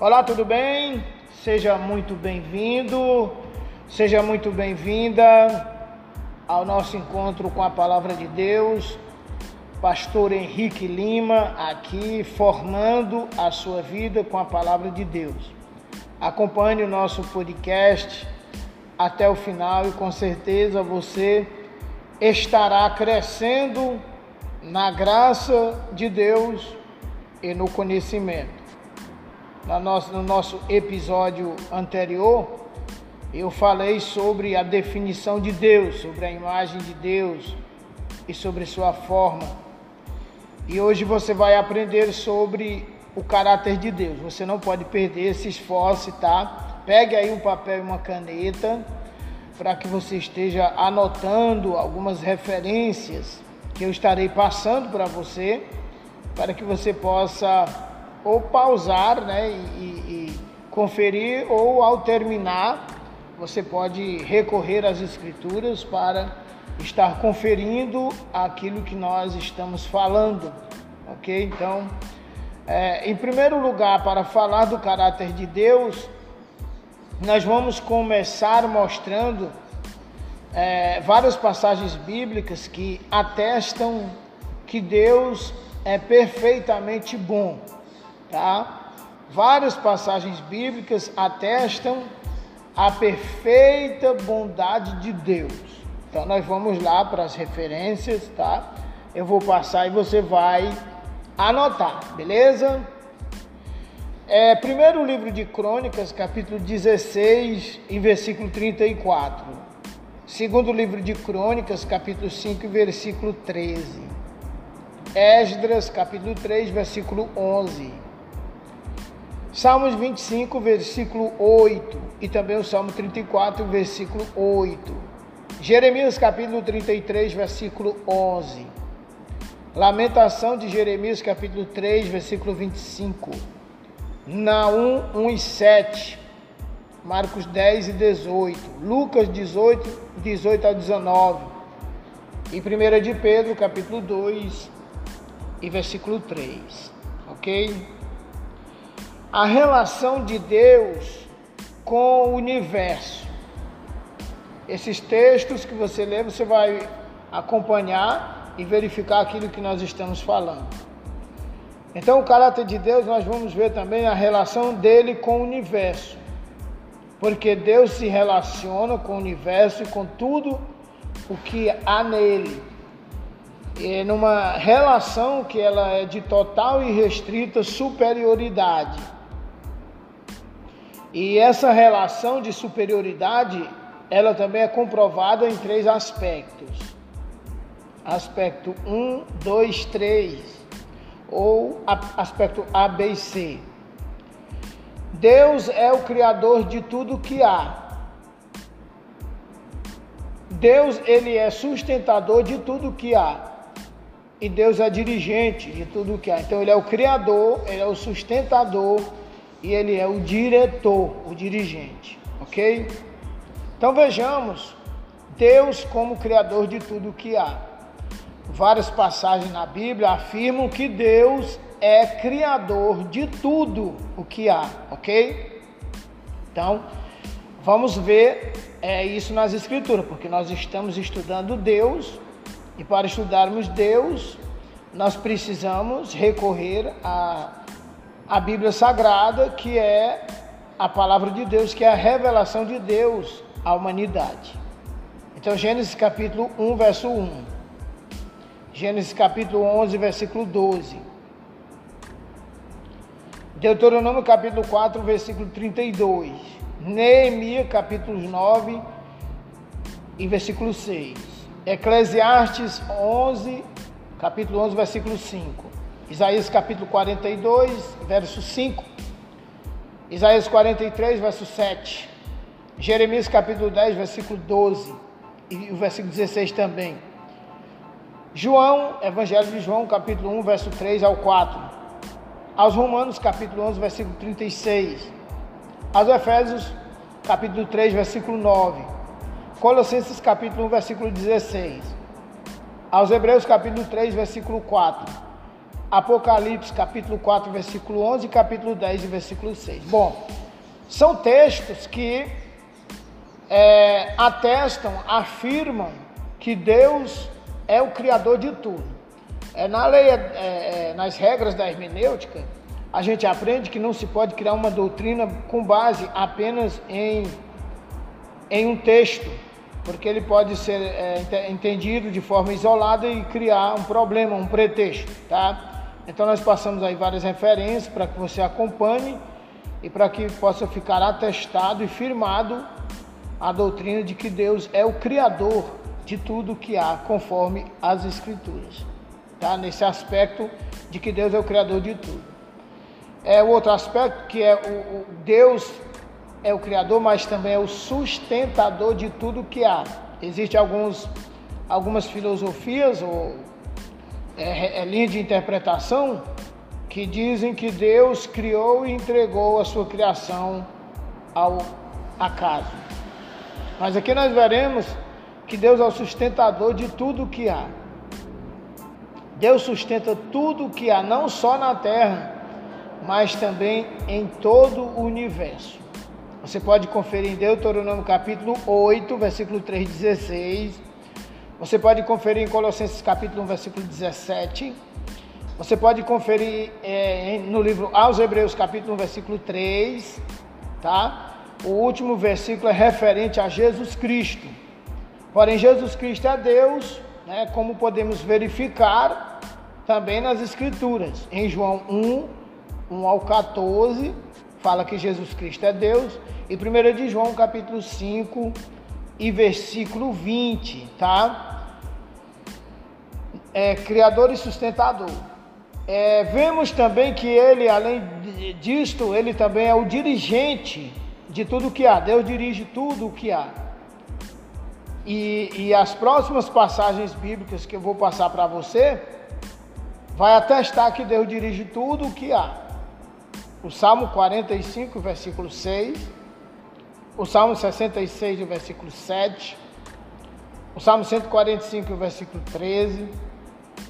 Olá, tudo bem? Seja muito bem-vindo, seja muito bem-vinda ao nosso encontro com a palavra de Deus. Pastor Henrique Lima aqui formando a sua vida com a palavra de Deus. Acompanhe o nosso podcast até o final e com certeza você estará crescendo na graça de Deus e no conhecimento nosso, no nosso episódio anterior, eu falei sobre a definição de Deus, sobre a imagem de Deus e sobre sua forma. E hoje você vai aprender sobre o caráter de Deus. Você não pode perder, se esforce, tá? Pegue aí um papel e uma caneta para que você esteja anotando algumas referências que eu estarei passando para você, para que você possa ou pausar né, e, e, conferir, ou ao terminar, você pode recorrer às Escrituras para estar conferindo aquilo que nós estamos falando, ok? Então, é, em primeiro lugar, para falar do caráter de Deus, nós vamos começar mostrando é, várias passagens bíblicas que atestam que Deus é perfeitamente bom tá? Várias passagens bíblicas atestam a perfeita bondade de Deus. Então nós vamos lá para as referências, tá? Eu vou passar e você vai anotar, beleza? É, primeiro livro de Crônicas, capítulo 16 e versículo 34. Segundo livro de Crônicas, capítulo 5 e versículo 13. Esdras, capítulo 3, versículo 11. Salmos 25, versículo 8, e também o Salmo 34, versículo 8. Jeremias capítulo 33, versículo 11. Lamentação de Jeremias capítulo 3, versículo 25. Naum 1 e 7. Marcos 10 e 18. Lucas 18, 18 a 19. E 1 de Pedro capítulo 2 e versículo 3. Ok? A relação de Deus com o universo. Esses textos que você lê, você vai acompanhar e verificar aquilo que nós estamos falando. Então, o caráter de Deus, nós vamos ver também a relação dele com o universo. Porque Deus se relaciona com o universo e com tudo o que há nele. E numa relação que ela é de total e restrita superioridade. E essa relação de superioridade, ela também é comprovada em três aspectos. Aspecto 1, 2, 3, ou aspecto A, B e C. Deus é o criador de tudo que há. Deus, ele é sustentador de tudo que há. E Deus é dirigente de tudo que há. Então ele é o criador, ele é o sustentador e ele é o diretor, o dirigente, ok? Então vejamos Deus como criador de tudo o que há. Várias passagens na Bíblia afirmam que Deus é criador de tudo o que há, ok? Então vamos ver é, isso nas Escrituras, porque nós estamos estudando Deus e para estudarmos Deus nós precisamos recorrer a a Bíblia Sagrada, que é a palavra de Deus, que é a revelação de Deus à humanidade. Então, Gênesis capítulo 1, verso 1. Gênesis capítulo 11, versículo 12. Deuteronômio capítulo 4, versículo 32. Neemias capítulo 9 e versículo 6. Eclesiastes 11, capítulo 11, versículo 5. Isaías capítulo 42, verso 5. Isaías 43, verso 7. Jeremias capítulo 10, versículo 12. E o versículo 16 também. João, Evangelho de João, capítulo 1, verso 3 ao 4. Aos Romanos, capítulo 11, versículo 36. Aos Efésios, capítulo 3, versículo 9. Colossenses, capítulo 1, versículo 16. Aos Hebreus, capítulo 3, versículo 4 Apocalipse, capítulo 4, versículo 11, e capítulo 10, versículo 6. Bom, são textos que é, atestam, afirmam que Deus é o criador de tudo. É, na lei, é, é, nas regras da hermenêutica, a gente aprende que não se pode criar uma doutrina com base apenas em, em um texto, porque ele pode ser é, entendido de forma isolada e criar um problema, um pretexto, tá? Então nós passamos aí várias referências para que você acompanhe e para que possa ficar atestado e firmado a doutrina de que Deus é o criador de tudo que há, conforme as escrituras. Tá? Nesse aspecto de que Deus é o criador de tudo. É o outro aspecto que é o, o Deus é o criador, mas também é o sustentador de tudo que há. Existem alguns, algumas filosofias ou é, é, linhas de interpretação que dizem que Deus criou e entregou a sua criação ao acaso. Mas aqui nós veremos que Deus é o sustentador de tudo que há. Deus sustenta tudo o que há, não só na terra, mas também em todo o universo. Você pode conferir em Deuteronômio capítulo 8, versículo 3, 16. Você pode conferir em Colossenses capítulo 1, versículo 17. Você pode conferir é, no livro aos Hebreus capítulo 1, versículo 3. Tá? O último versículo é referente a Jesus Cristo. Porém, Jesus Cristo é Deus, né, como podemos verificar também nas Escrituras. Em João 1, 1 ao 14, fala que Jesus Cristo é Deus. E 1 de João, capítulo 5 e versículo 20, tá? É Criador e sustentador. É, vemos também que ele, além disto, ele também é o dirigente de tudo o que há. Deus dirige tudo o que há. E, e as próximas passagens bíblicas que eu vou passar para você, vai atestar que Deus dirige tudo o que há. O Salmo 45, versículo 6, o Salmo 66, versículo 7, o Salmo 145, versículo 13,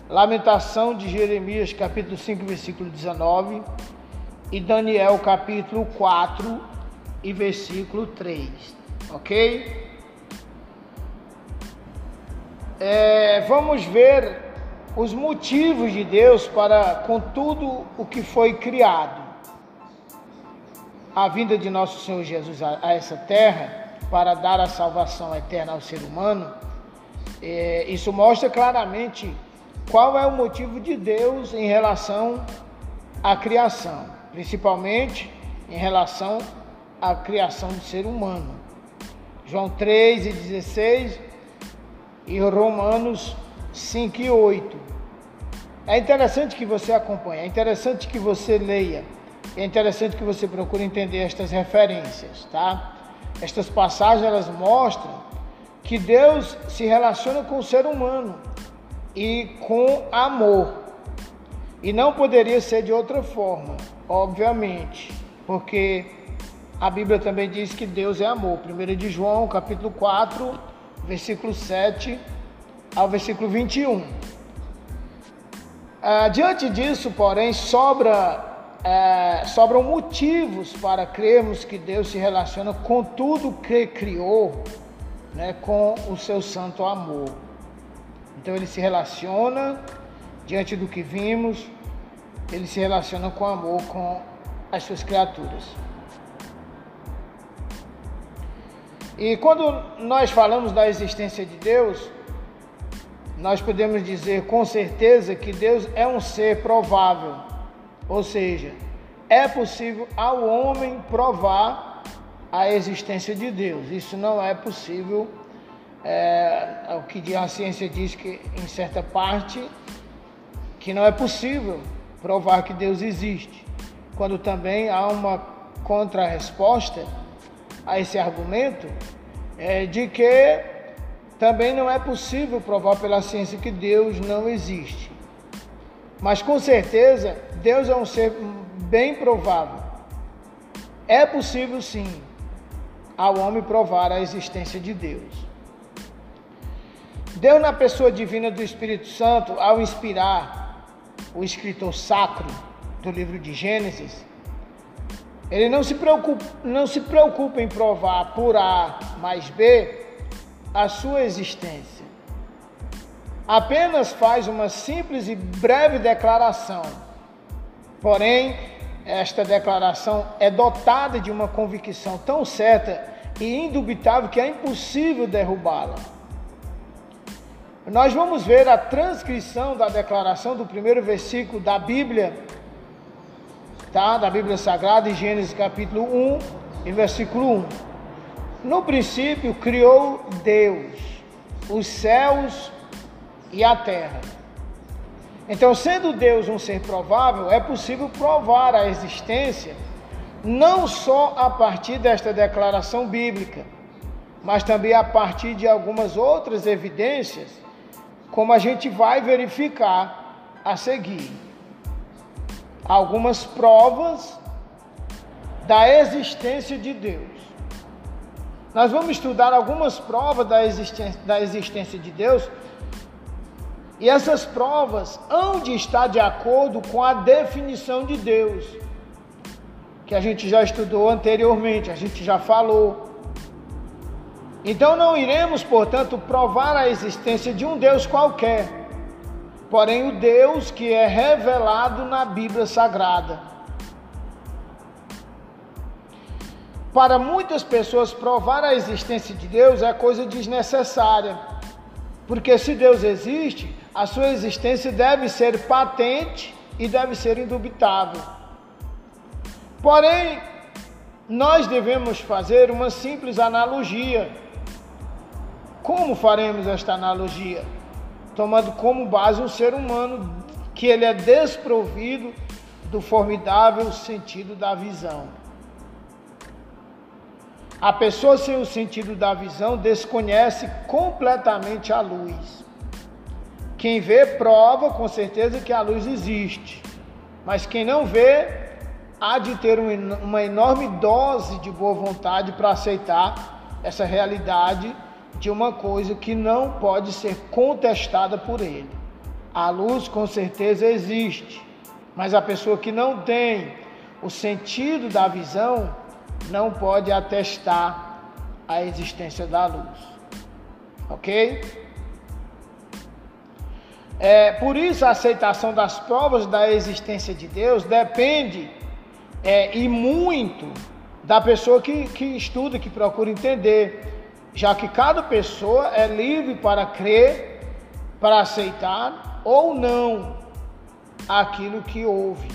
Lamentação de Jeremias, capítulo 5, versículo 19, e Daniel, capítulo 4 e versículo 3. Ok? É, vamos ver os motivos de Deus para com tudo o que foi criado. A vinda de nosso Senhor Jesus a, essa terra para dar a salvação eterna ao ser humano, é, isso mostra claramente qual é o motivo de Deus em relação à criação, principalmente em relação à criação do ser humano. João 3 e 16 e Romanos 5 e 8. É interessante que você acompanhe, é interessante que você leia, é interessante que você procure entender estas referências, tá? Estas passagens elas mostram que Deus se relaciona com o ser humano e com amor. E não poderia ser de outra forma, obviamente, porque a Bíblia também diz que Deus é amor. 1 de João, capítulo 4, versículo 7 ao versículo 21. Ah, diante disso, porém, sobra, é, sobram motivos para crermos que Deus se relaciona com tudo que criou, né, com o seu santo amor. Então ele se relaciona diante do que vimos, ele se relaciona com amor com as suas criaturas. E quando nós falamos da existência de Deus, nós podemos dizer com certeza que Deus é um ser provável, ou seja, é possível ao homem provar a existência de Deus. Isso não é possível, é, é o que a ciência diz que em certa parte que não é possível provar que Deus existe, quando também há uma contra-resposta a esse argumento é, de que também não é possível provar pela ciência que Deus não existe. Mas com certeza, Deus é um ser bem provável. É possível sim ao homem provar a existência de Deus. Deus, na pessoa divina do Espírito Santo, ao inspirar o escritor sacro do livro de Gênesis, ele não se preocupa, não se preocupa em provar por A mais B a sua existência. Apenas faz uma simples e breve declaração. Porém, esta declaração é dotada de uma convicção tão certa e indubitável que é impossível derrubá-la. Nós vamos ver a transcrição da declaração do primeiro versículo da Bíblia, tá? Da Bíblia Sagrada, em Gênesis capítulo 1 e versículo 1. No princípio criou Deus os céus e a terra. Então, sendo Deus um ser provável, é possível provar a existência não só a partir desta declaração bíblica, mas também a partir de algumas outras evidências, como a gente vai verificar a seguir. Algumas provas da existência de Deus. Nós vamos estudar algumas provas da existência, da existência de Deus, e essas provas hão de estar de acordo com a definição de Deus que a gente já estudou anteriormente, a gente já falou. Então não iremos, portanto, provar a existência de um Deus qualquer, porém o Deus que é revelado na Bíblia Sagrada. Para muitas pessoas, provar a existência de Deus é coisa desnecessária, porque se Deus existe, a sua existência deve ser patente e deve ser indubitável. Porém, nós devemos fazer uma simples analogia. Como faremos esta analogia? Tomando como base um ser humano que ele é desprovido do formidável sentido da visão. A pessoa sem o sentido da visão desconhece completamente a luz. Quem vê prova com certeza que a luz existe, mas quem não vê há de ter uma enorme dose de boa vontade para aceitar essa realidade de uma coisa que não pode ser contestada por ele. A luz com certeza existe, mas a pessoa que não tem o sentido da visão não pode atestar a existência da luz. Ok? É, por isso, a aceitação das provas da existência de Deus depende é, e muito da pessoa que, que estuda, que procura entender, já que cada pessoa é livre para crer, para aceitar ou não aquilo que ouve,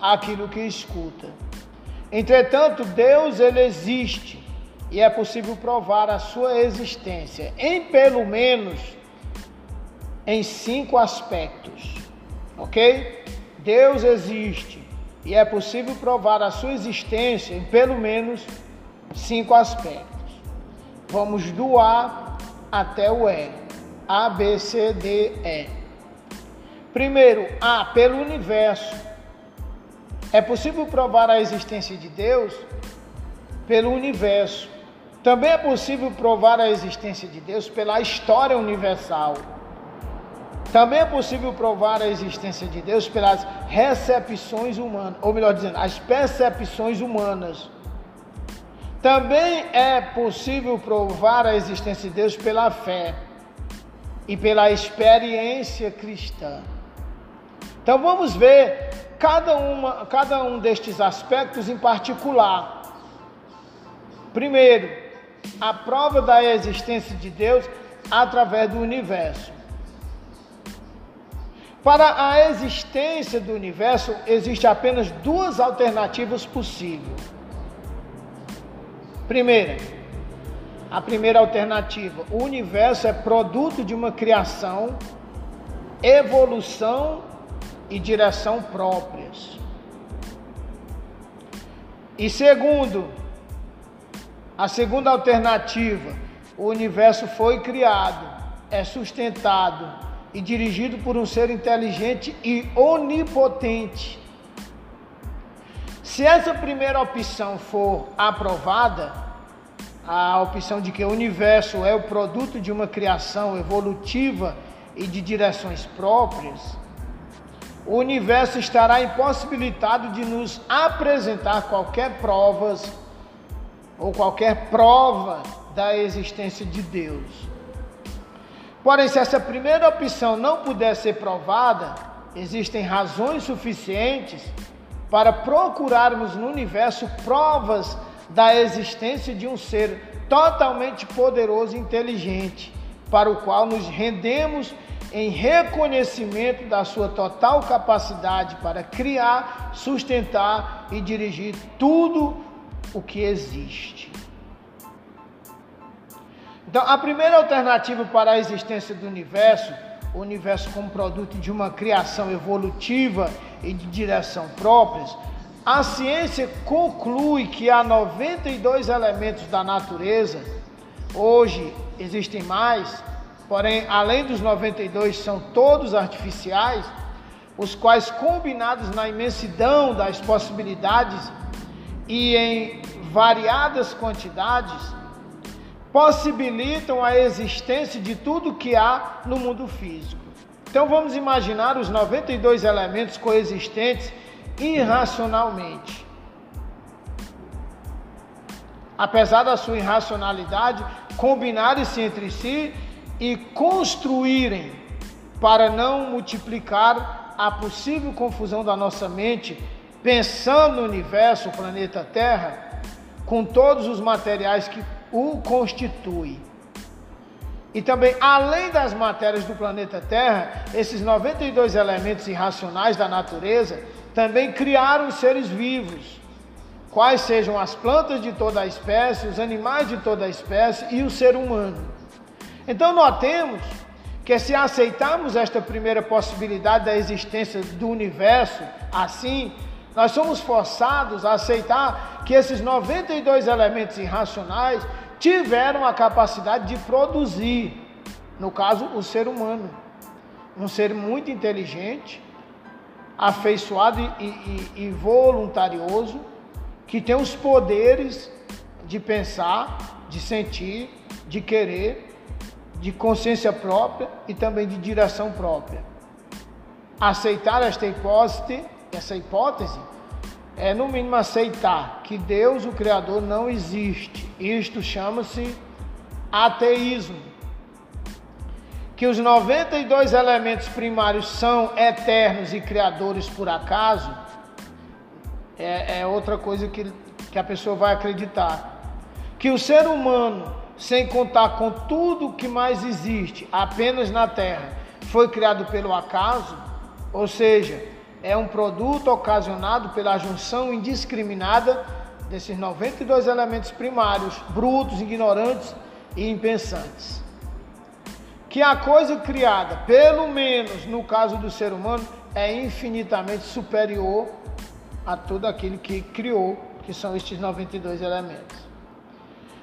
aquilo que escuta. Entretanto, Deus ele existe e é possível provar a sua existência em pelo menos em cinco aspectos, ok? Deus existe e é possível provar a sua existência em pelo menos cinco aspectos. Vamos do A até o E. A, B, C, D, E. Primeiro, A, pelo universo. É possível provar a existência de Deus pelo universo. Também é possível provar a existência de Deus pela história universal. Também é possível provar a existência de Deus pelas recepções humanas, ou melhor dizendo, as percepções humanas. Também é possível provar a existência de Deus pela fé e pela experiência cristã. Então vamos ver cada, uma, cada um destes aspectos em particular. Primeiro, a prova da existência de Deus através do universo. Para a existência do universo, existe apenas duas alternativas possíveis. Primeira, a primeira alternativa: o universo é produto de uma criação, evolução e direção próprias. E segundo, a segunda alternativa: o universo foi criado, é sustentado e dirigido por um ser inteligente e onipotente. Se essa primeira opção for aprovada, a opção de que o universo é o produto de uma criação evolutiva e de direções próprias, o universo estará impossibilitado de nos apresentar qualquer provas ou qualquer prova da existência de Deus. Porém, se essa primeira opção não puder ser provada, existem razões suficientes para procurarmos no universo provas da existência de um ser totalmente poderoso e inteligente, para o qual nos rendemos em reconhecimento da sua total capacidade para criar, sustentar e dirigir tudo o que existe. Então, a primeira alternativa para a existência do universo, o universo como produto de uma criação evolutiva e de direção próprias, a ciência conclui que há 92 elementos da natureza, hoje existem mais, porém, além dos 92, são todos artificiais, os quais, combinados na imensidão das possibilidades e em variadas quantidades, possibilitam a existência de tudo que há no mundo físico. Então vamos imaginar os 92 elementos coexistentes irracionalmente. Apesar da sua irracionalidade, combinarem-se entre si e construírem para não multiplicar a possível confusão da nossa mente, pensando no universo, o planeta Terra, com todos os materiais que o constituem. E também, além das matérias do planeta Terra, esses 92 elementos irracionais da natureza também criaram os seres vivos, quais sejam as plantas de toda a espécie, os animais de toda a espécie e o ser humano. Então, notemos que se aceitarmos esta primeira possibilidade da existência do universo assim, nós somos forçados a aceitar que esses 92 elementos irracionais tiveram a capacidade de produzir, no caso, o ser humano. Um ser muito inteligente, afeiçoado e, e, e voluntarioso, que tem os poderes de pensar, de sentir, de querer, de consciência própria e também de direção própria. Aceitar esta hipótese, essa hipótese é no mínimo aceitar que Deus, o Criador, não existe. Isto chama-se ateísmo. Que os 92 elementos primários são eternos e criadores por acaso, é, é outra coisa que, que a pessoa vai acreditar. Que o ser humano, sem contar com tudo que mais existe apenas na Terra, foi criado pelo acaso, ou seja, é um produto ocasionado pela junção indiscriminada desses 92 elementos primários, brutos, ignorantes e impensantes. Que a coisa criada, pelo menos no caso do ser humano, é infinitamente superior a tudo aquilo que criou, que são estes 92 elementos.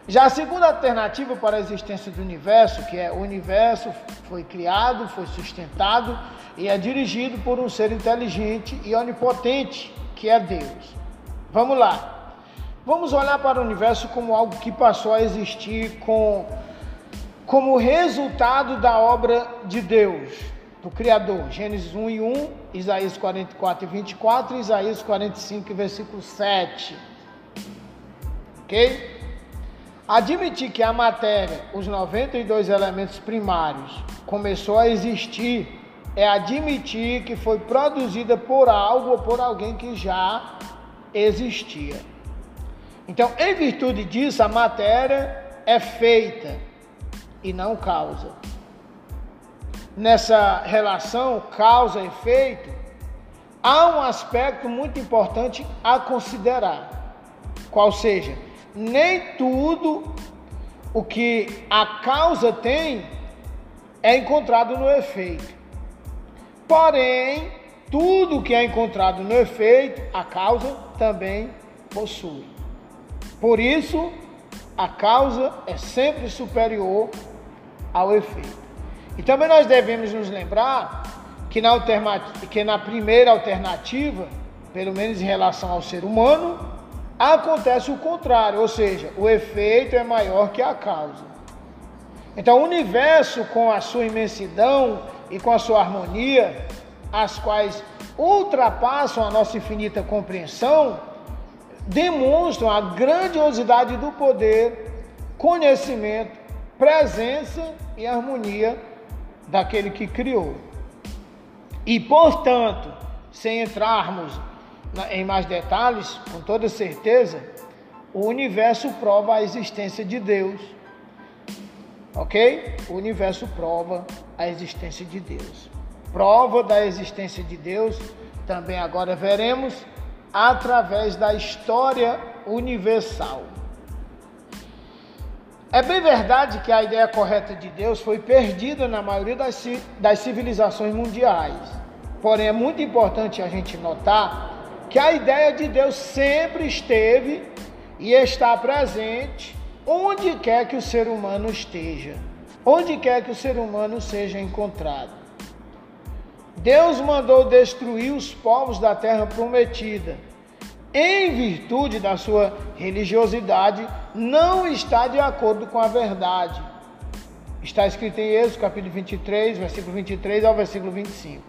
Já a segunda alternativa para a existência do universo, que é o universo foi criado, foi sustentado e é dirigido por um ser inteligente e onipotente, que é Deus. Vamos lá. Vamos olhar para o universo como algo que passou a existir com, como resultado da obra de Deus, do Criador. Gênesis 1 e 1, Isaías 44 e 24, Isaías 45 versículo 7. Ok? Admitir que a matéria, os 92 elementos primários, começou a existir é admitir que foi produzida por algo ou por alguém que já existia. Então, em virtude disso, a matéria é feita e não causa. Nessa relação causa efeito, há um aspecto muito importante a considerar, qual seja, nem tudo o que a causa tem é encontrado no efeito. Porém, tudo que é encontrado no efeito, a causa também possui. Por isso, a causa é sempre superior ao efeito. E também nós devemos nos lembrar que na, que na primeira alternativa, pelo menos em relação ao ser humano, acontece o contrário, ou seja, o efeito é maior que a causa. Então, o universo, com a sua imensidão e com a sua harmonia, as quais ultrapassam a nossa infinita compreensão, demonstram a grandiosidade do poder, conhecimento, presença e harmonia daquele que criou. E, portanto, sem entrarmos em mais detalhes, com toda certeza, o universo prova a existência de Deus. Ok? O universo prova a existência de Deus. Prova da existência de Deus, também agora veremos, através da história universal. É bem verdade que a ideia correta de Deus foi perdida na maioria das, das civilizações mundiais. Porém, é muito importante a gente notar que a ideia de Deus sempre esteve e está presente onde quer que o ser humano esteja, onde quer que o ser humano seja encontrado. Deus mandou destruir os povos da terra prometida, em virtude da sua religiosidade, não está de acordo com a verdade. Está escrito em Êxodo capítulo 23, versículo 23 ao versículo 25.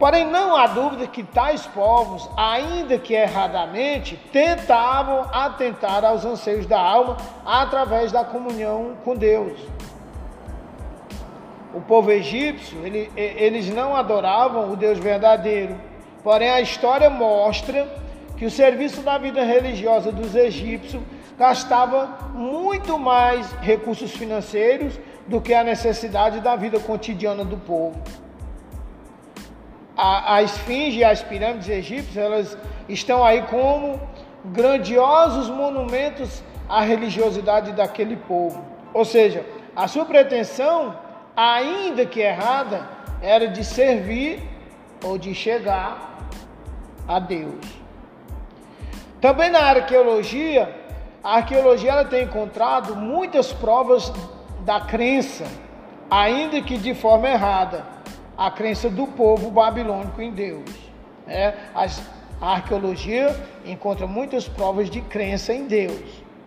Porém, não há dúvida que tais povos, ainda que erradamente, tentavam atentar aos anseios da alma através da comunhão com Deus. O povo egípcio, ele, eles não adoravam o Deus verdadeiro. Porém, a história mostra que o serviço da vida religiosa dos egípcios gastava muito mais recursos financeiros do que a necessidade da vida cotidiana do povo a, a esfinge e as pirâmides egípcias, elas estão aí como grandiosos monumentos à religiosidade daquele povo. Ou seja, a sua pretensão, ainda que errada, era de servir ou de chegar a Deus. Também na arqueologia, a arqueologia ela tem encontrado muitas provas da crença, ainda que de forma errada a crença do povo babilônico em Deus. É, as, a arqueologia encontra muitas provas de crença em Deus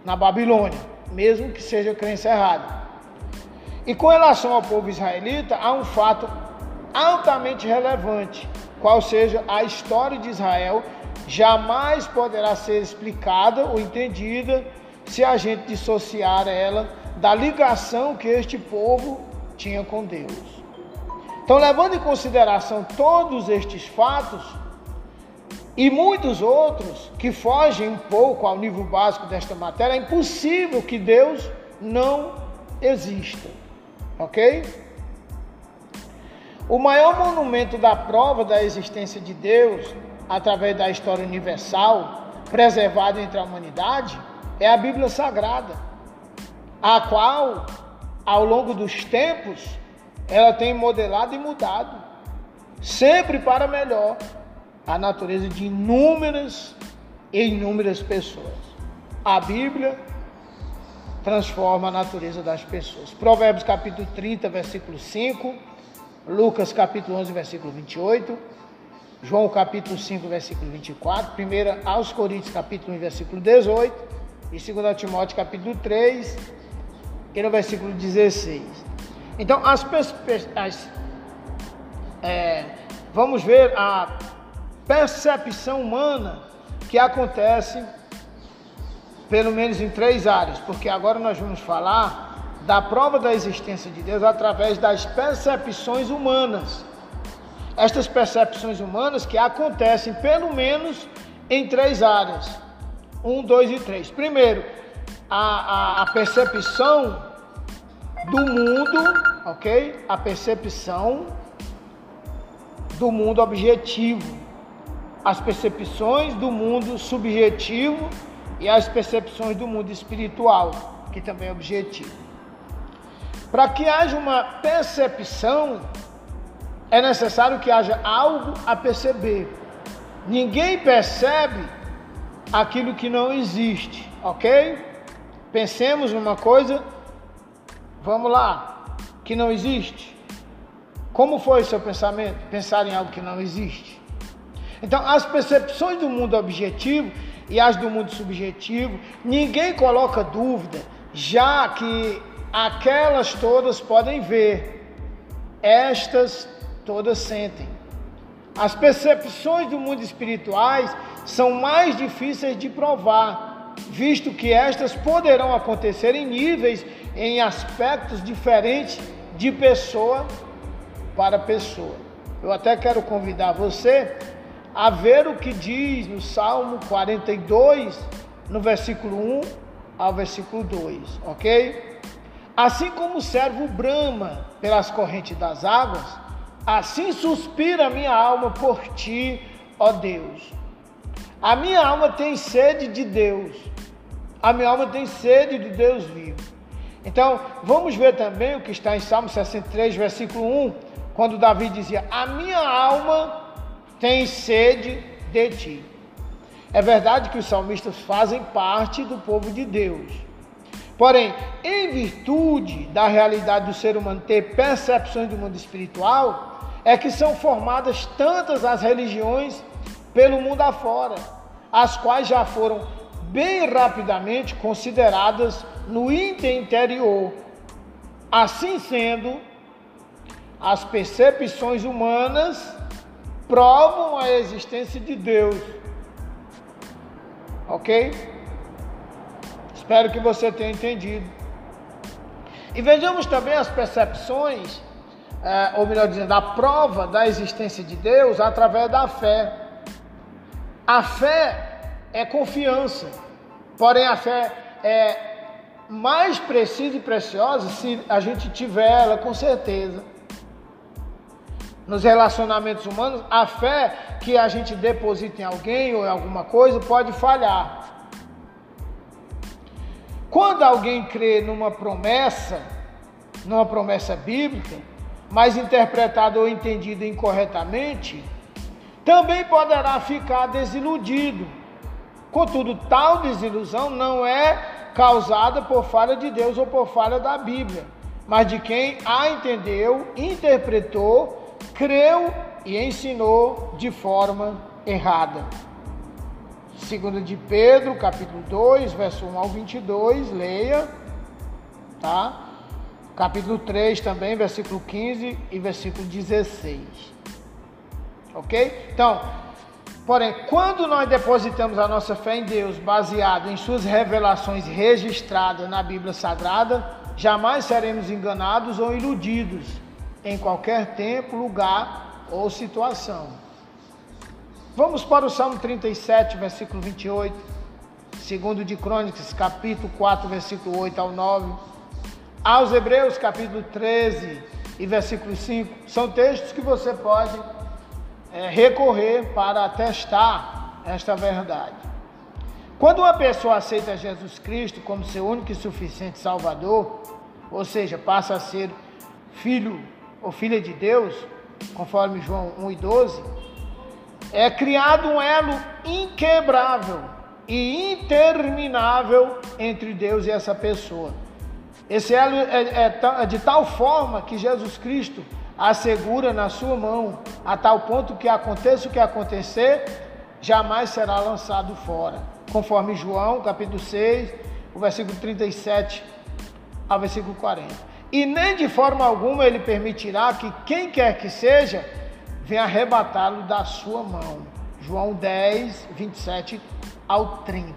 na Babilônia, mesmo que seja crença errada. E com relação ao povo israelita, há um fato altamente relevante, qual seja a história de Israel jamais poderá ser explicada ou entendida se a gente dissociar ela da ligação que este povo tinha com Deus. Então, levando em consideração todos estes fatos e muitos outros que fogem um pouco ao nível básico desta matéria, é impossível que Deus não exista. Ok? O maior monumento da prova da existência de Deus, através da história universal, preservada entre a humanidade, é a Bíblia Sagrada, a qual, ao longo dos tempos, ela tem modelado e mudado, sempre para melhor, a natureza de inúmeras e inúmeras pessoas. A Bíblia transforma a natureza das pessoas. Provérbios capítulo 30, versículo 5, Lucas capítulo 11, versículo 28, João capítulo 5, versículo 24, 1 aos Coríntios capítulo 1, versículo 18 e 2 Timóteo capítulo 3 e no versículo 16. Então, as, é, vamos ver a percepção humana que acontece pelo menos em três áreas, porque agora nós vamos falar da prova da existência de Deus através das percepções humanas. Estas percepções humanas que acontecem pelo menos em três áreas: um, dois e três. Primeiro, a, a, a percepção do mundo, ok? A percepção do mundo objetivo, as percepções do mundo subjetivo e as percepções do mundo espiritual, que também é objetivo. Para que haja uma percepção, é necessário que haja algo a perceber. Ninguém percebe aquilo que não existe, ok? Pensemos numa coisa Vamos lá, que não existe. Como foi o seu pensamento? Pensar em algo que não existe. Então, as percepções do mundo objetivo e as do mundo subjetivo, ninguém coloca dúvida, já que aquelas todas podem ver. Estas todas sentem. As percepções do mundo espirituais são mais difíceis de provar, visto que estas poderão acontecer em níveis, em aspectos diferentes de pessoa para pessoa. Eu até quero convidar você a ver o que diz no Salmo 42, no versículo 1 ao versículo 2, ok? Assim como o servo brama pelas correntes das águas, assim suspira a minha alma por ti, ó Deus. A minha alma tem sede de Deus. A minha alma tem sede de Deus vivo. Então, vamos ver também o que está em Salmo 63, versículo 1, quando Davi dizia: A minha alma tem sede de ti. É verdade que os salmistas fazem parte do povo de Deus. Porém, em virtude da realidade do ser humano ter percepções do mundo espiritual, é que são formadas tantas as religiões pelo mundo afora, as quais já foram bem rapidamente consideradas no interior. Assim sendo, as percepções humanas provam a existência de Deus. Ok? Espero que você tenha entendido. E vejamos também as percepções, é, ou melhor dizendo, a prova da existência de Deus através da fé. A fé é confiança, porém a fé é mais precisa e preciosa se a gente tiver ela com certeza nos relacionamentos humanos, a fé que a gente deposita em alguém ou em alguma coisa pode falhar. Quando alguém crê numa promessa, numa promessa bíblica, mas interpretada ou entendida incorretamente, também poderá ficar desiludido. Contudo, tal desilusão não é causada por falha de Deus ou por falha da Bíblia, mas de quem a entendeu, interpretou creu e ensinou de forma errada. Segunda de Pedro, capítulo 2, verso 1 ao 22, leia, tá? Capítulo 3 também, versículo 15 e versículo 16. OK? Então, porém, quando nós depositamos a nossa fé em Deus baseado em suas revelações registradas na Bíblia Sagrada, jamais seremos enganados ou iludidos em qualquer tempo, lugar ou situação. Vamos para o Salmo 37, versículo 28, segundo de Crônicas, capítulo 4, versículo 8 ao 9. Aos Hebreus, capítulo 13 e versículo 5. São textos que você pode é, recorrer para atestar esta verdade. Quando uma pessoa aceita Jesus Cristo como seu único e suficiente Salvador, ou seja, passa a ser filho ou filha de Deus, conforme João 1 e 12, é criado um elo inquebrável e interminável entre Deus e essa pessoa. Esse elo é, é, é de tal forma que Jesus Cristo assegura na sua mão, a tal ponto que aconteça o que acontecer, jamais será lançado fora. Conforme João, capítulo 6, o versículo 37 ao versículo 40 e nem de forma alguma ele permitirá que quem quer que seja venha arrebatá-lo da sua mão. João 10, 27 ao 30.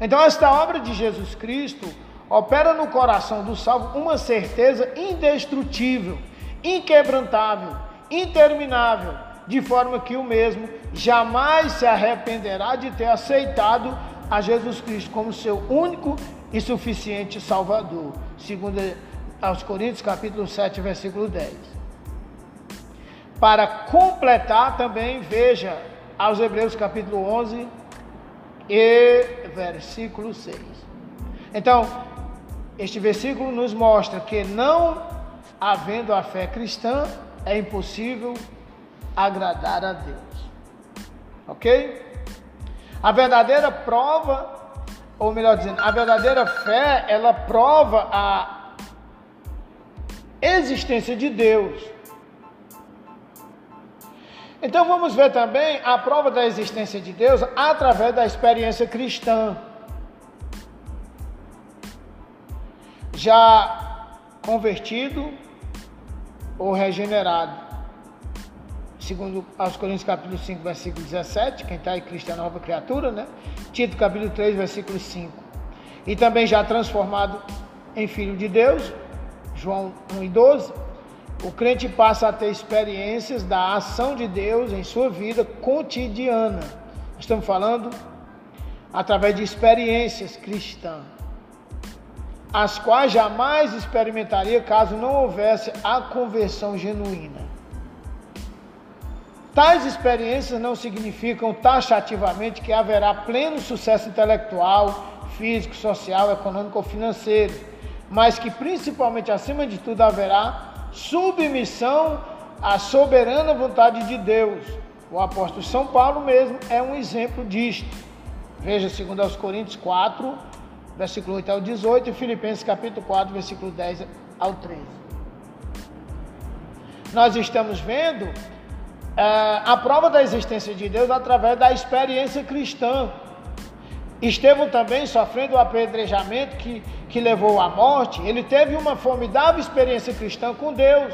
Então, esta obra de Jesus Cristo opera no coração do salvo uma certeza indestrutível, inquebrantável, interminável, de forma que o mesmo jamais se arrependerá de ter aceitado a Jesus Cristo como seu único e suficiente Salvador. Segundo aos Coríntios, capítulo 7, versículo 10. Para completar também, veja aos Hebreus, capítulo 11 e versículo 6. Então, este versículo nos mostra que não havendo a fé cristã, é impossível agradar a Deus. Ok? A verdadeira prova, ou melhor dizendo, a verdadeira fé, ela prova a existência de Deus. Então vamos ver também a prova da existência de Deus através da experiência cristã. Já convertido ou regenerado. segundo aos Coríntios capítulo 5, versículo 17, quem está em Cristo é nova criatura, né? Tito capítulo 3, versículo 5. E também já transformado em filho de Deus, João 1 e 12, o crente passa a ter experiências da ação de Deus em sua vida cotidiana. Estamos falando através de experiências cristãs, as quais jamais experimentaria caso não houvesse a conversão genuína. Tais experiências não significam taxativamente que haverá pleno sucesso intelectual, físico, social, econômico ou financeiro, mas que principalmente, acima de tudo, haverá submissão à soberana vontade de Deus. O apóstolo São Paulo mesmo é um exemplo disto. Veja, segundo aos Coríntios 4, versículo 8 ao 18, e Filipenses capítulo 4, versículo 10 ao 13. Nós estamos vendo é, a prova da existência de Deus através da experiência cristã. Estevão também, sofrendo o apedrejamento que, que levou à morte, ele teve uma formidável experiência cristã com Deus.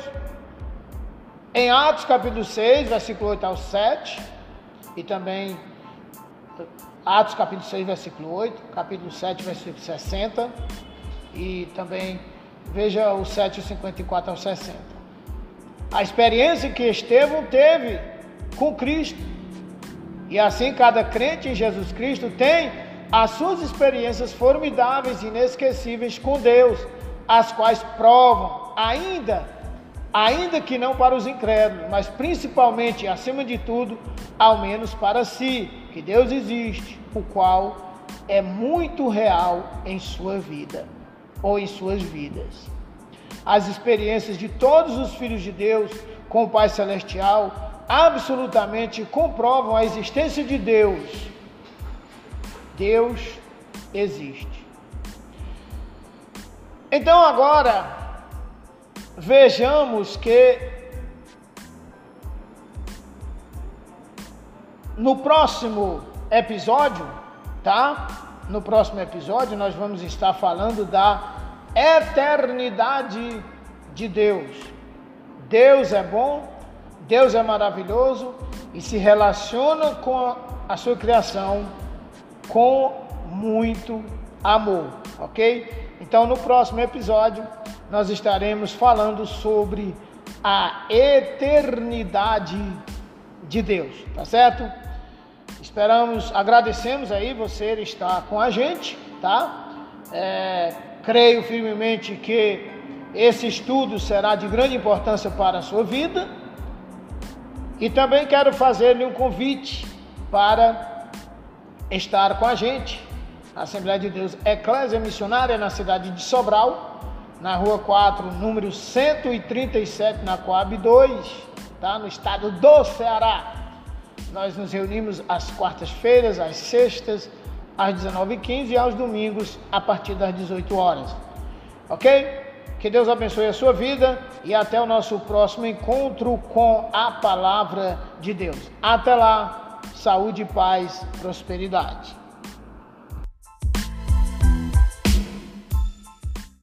Em Atos capítulo 6, versículo 8 ao 7, e também Atos capítulo 6, versículo 8, capítulo 7, versículo 60, e também veja o 7, 54 ao 60 a experiência que Estevão teve com Cristo. E assim cada crente em Jesus Cristo tem as suas experiências formidáveis e inesquecíveis com Deus, as quais provam ainda, ainda que não para os incrédulos, mas principalmente, acima de tudo, ao menos para si, que Deus existe, o qual é muito real em sua vida ou em suas vidas as experiências de todos os filhos de Deus com o Pai Celestial absolutamente comprovam a existência de Deus. Deus existe. Então agora vejamos que no próximo episódio, tá? No próximo episódio nós vamos estar falando da eternidade de Deus. Deus é bom, Deus é maravilhoso e se relaciona com a sua criação com muito amor, ok? Então, no próximo episódio, nós estaremos falando sobre a eternidade de Deus, tá certo? Esperamos, agradecemos aí você estar com a gente, tá? É, creio firmemente que esse estudo será de grande importância para a sua vida. E também quero fazer-lhe um convite para estar com a gente, na Assembleia de Deus Eclésia Missionária, na cidade de Sobral, na rua 4, número 137, na Coab 2, tá? no estado do Ceará. Nós nos reunimos às quartas-feiras, às sextas, às 19h15 e aos domingos a partir das 18 horas. Ok? Que Deus abençoe a sua vida e até o nosso próximo encontro com a palavra de Deus. Até lá, saúde, paz, prosperidade.